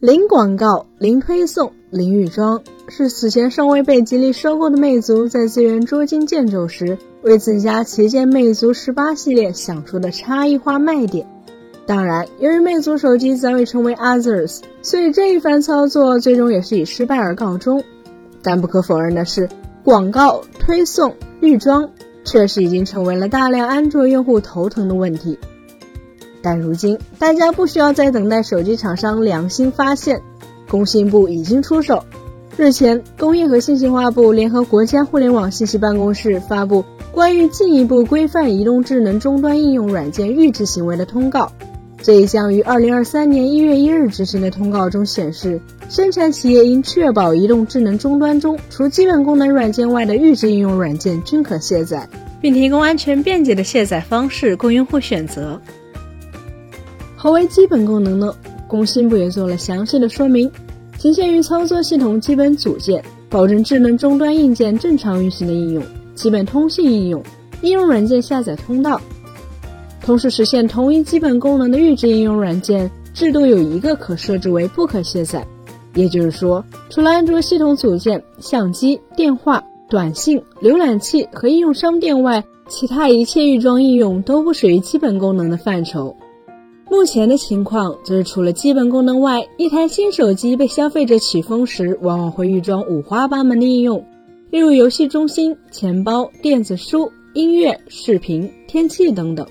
零广告、零推送、零预装，是此前尚未被吉利收购的魅族在资源捉襟见肘时，为自家旗舰魅族十八系列想出的差异化卖点。当然，由于魅族手机早已成为 others，所以这一番操作最终也是以失败而告终。但不可否认的是，广告、推送、预装确实已经成为了大量安卓用户头疼的问题。但如今，大家不需要再等待手机厂商良心发现，工信部已经出手。日前，工业和信息化部联合国家互联网信息办公室发布关于进一步规范移动智能终端应用软件预置行为的通告。这一项于二零二三年一月一日执行的通告中显示，生产企业应确保移动智能终端中除基本功能软件外的预置应用软件均可卸载，并提供安全便捷的卸载方式供用户选择。何为基本功能呢？工信部也做了详细的说明，仅限于操作系统基本组件，保证智能终端硬件正常运行的应用，基本通信应用，应用软件下载通道，同时实现同一基本功能的预置应用软件，制度有一个可设置为不可卸载。也就是说，除了安卓系统组件、相机、电话、短信、浏览器和应用商店外，其他一切预装应用都不属于基本功能的范畴。目前的情况就是，除了基本功能外，一台新手机被消费者起封时，往往会预装五花八门的应用，例如游戏中心、钱包、电子书、音乐、视频、天气等等。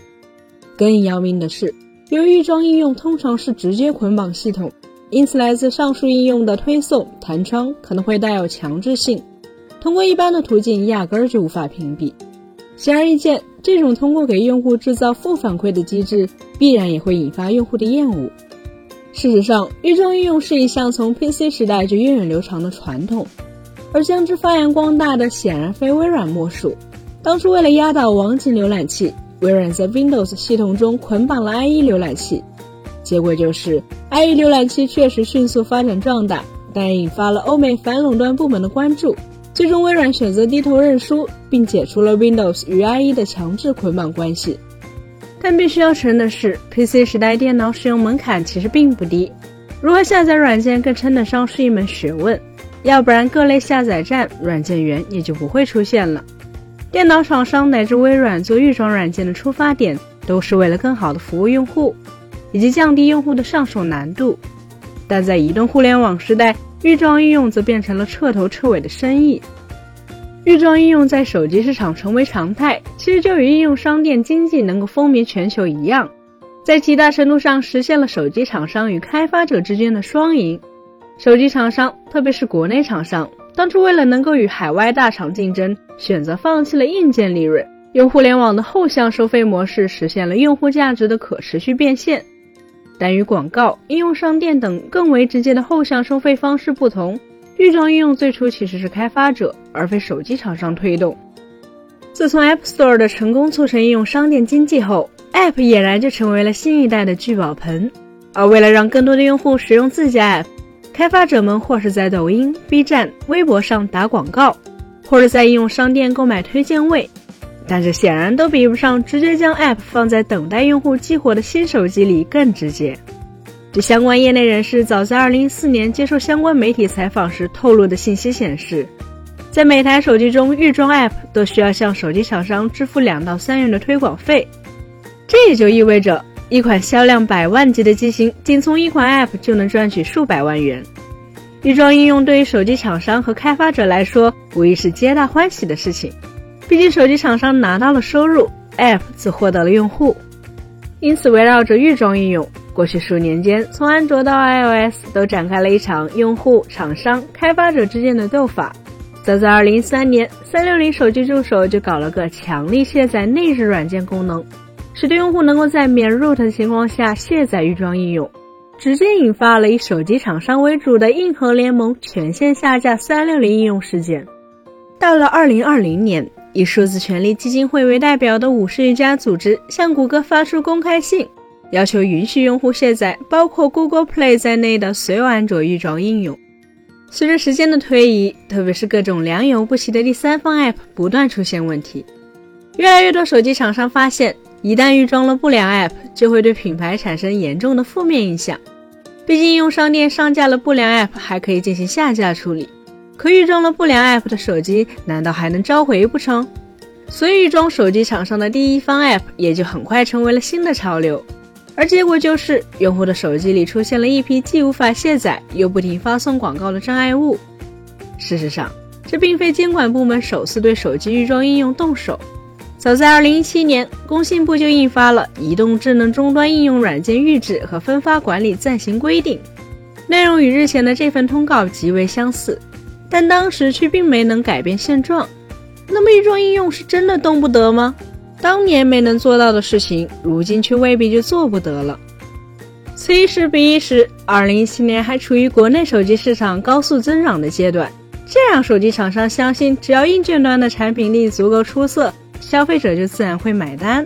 更要命的是，由于预装应用通常是直接捆绑系统，因此来自上述应用的推送弹窗可能会带有强制性，通过一般的途径压根儿就无法屏蔽。显而易见，这种通过给用户制造负反馈的机制，必然也会引发用户的厌恶。事实上，预装应用是一项从 PC 时代就源远流长的传统，而将之发扬光大的显然非微软莫属。当初为了压倒网景浏览器，微软在 Windows 系统中捆绑了 IE 浏览器，结果就是 IE 浏览器确实迅速发展壮大，但也引发了欧美反垄断部门的关注。最终，微软选择低头认输，并解除了 Windows 与 IE 的强制捆绑关系。但必须要承认的是，PC 时代电脑使用门槛其实并不低，如何下载软件更称得上是一门学问。要不然，各类下载站、软件园也就不会出现了。电脑厂商乃至微软做预装软件的出发点，都是为了更好的服务用户，以及降低用户的上手难度。但在移动互联网时代，预装应用则变成了彻头彻尾的生意。预装应用在手机市场成为常态，其实就与应用商店经济能够风靡全球一样，在极大程度上实现了手机厂商与开发者之间的双赢。手机厂商，特别是国内厂商，当初为了能够与海外大厂竞争，选择放弃了硬件利润，用互联网的后向收费模式实现了用户价值的可持续变现。但与广告、应用商店等更为直接的后向收费方式不同，预装应用最初其实是开发者而非手机厂商推动。自从 App Store 的成功促成应用商店经济后，App 俨然就成为了新一代的聚宝盆。而为了让更多的用户使用自家 App，开发者们或是在抖音、B 站、微博上打广告，或者在应用商店购买推荐位。但这显然都比不上直接将 App 放在等待用户激活的新手机里更直接。据相关业内人士早在2014年接受相关媒体采访时透露的信息显示，在每台手机中预装 App 都需要向手机厂商支付两到三元的推广费。这也就意味着，一款销量百万级的机型，仅从一款 App 就能赚取数百万元。预装应用对于手机厂商和开发者来说，无疑是皆大欢喜的事情。毕竟，手机厂商拿到了收入，App 则获得了用户。因此，围绕着预装应用，过去数年间，从安卓到 iOS 都展开了一场用户、厂商、开发者之间的斗法。早在2013年，360手机助手就搞了个强力卸载内置软件功能，使得用户能够在免 root 的情况下卸载预装应用，直接引发了以手机厂商为主的硬核联盟全线下架360应用事件。到了2020年。以数字权利基金会为代表的五十余家组织向谷歌发出公开信，要求允许用户卸载包括 Google Play 在内的所有安卓预装应用。随着时间的推移，特别是各种良莠不齐的第三方 App 不断出现问题，越来越多手机厂商发现，一旦预装了不良 App，就会对品牌产生严重的负面影响。毕竟应用商店上架了不良 App，还可以进行下架处理。可预装了不良 App 的手机，难道还能召回不成？所以预装手机厂商的第一方 App 也就很快成为了新的潮流。而结果就是，用户的手机里出现了一批既无法卸载又不停发送广告的障碍物。事实上，这并非监管部门首次对手机预装应用动手。早在2017年，工信部就印发了《移动智能终端应用软件预置和分发管理暂行规定》，内容与日前的这份通告极为相似，但当时却并没能改变现状。那么，预装应用是真的动不得吗？当年没能做到的事情，如今却未必就做不得了。此一时彼一时，2017年还处于国内手机市场高速增长的阶段，这让手机厂商相信，只要硬件端的产品力足够出色。消费者就自然会买单。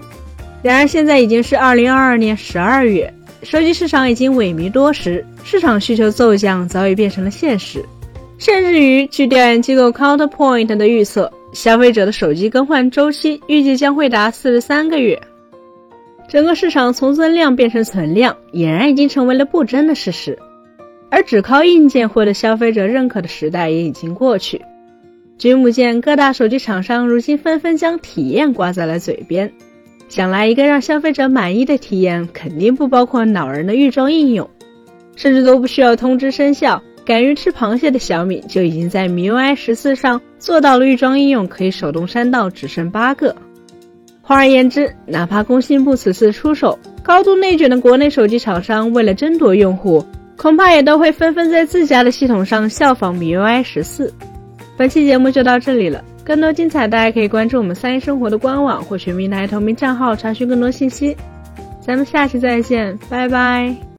然而，现在已经是二零二二年十二月，手机市场已经萎靡多时，市场需求骤降早已变成了现实。甚至于，据调研机构 Counterpoint 的预测，消费者的手机更换周期预计将会达四十三个月。整个市场从增量变成存量，俨然已经成为了不争的事实。而只靠硬件获得消费者认可的时代也已经过去。君目见各大手机厂商如今纷纷将体验挂在了嘴边，想来一个让消费者满意的体验，肯定不包括恼人的预装应用，甚至都不需要通知生效。敢于吃螃蟹的小米就已经在 MIUI 十四上做到了预装应用可以手动删到只剩八个。换而言之，哪怕工信部此次出手，高度内卷的国内手机厂商为了争夺用户，恐怕也都会纷纷在自家的系统上效仿 MIUI 十四。本期节目就到这里了，更多精彩大家可以关注我们三一生活的官网或全民台同名账号查询更多信息。咱们下期再见，拜拜。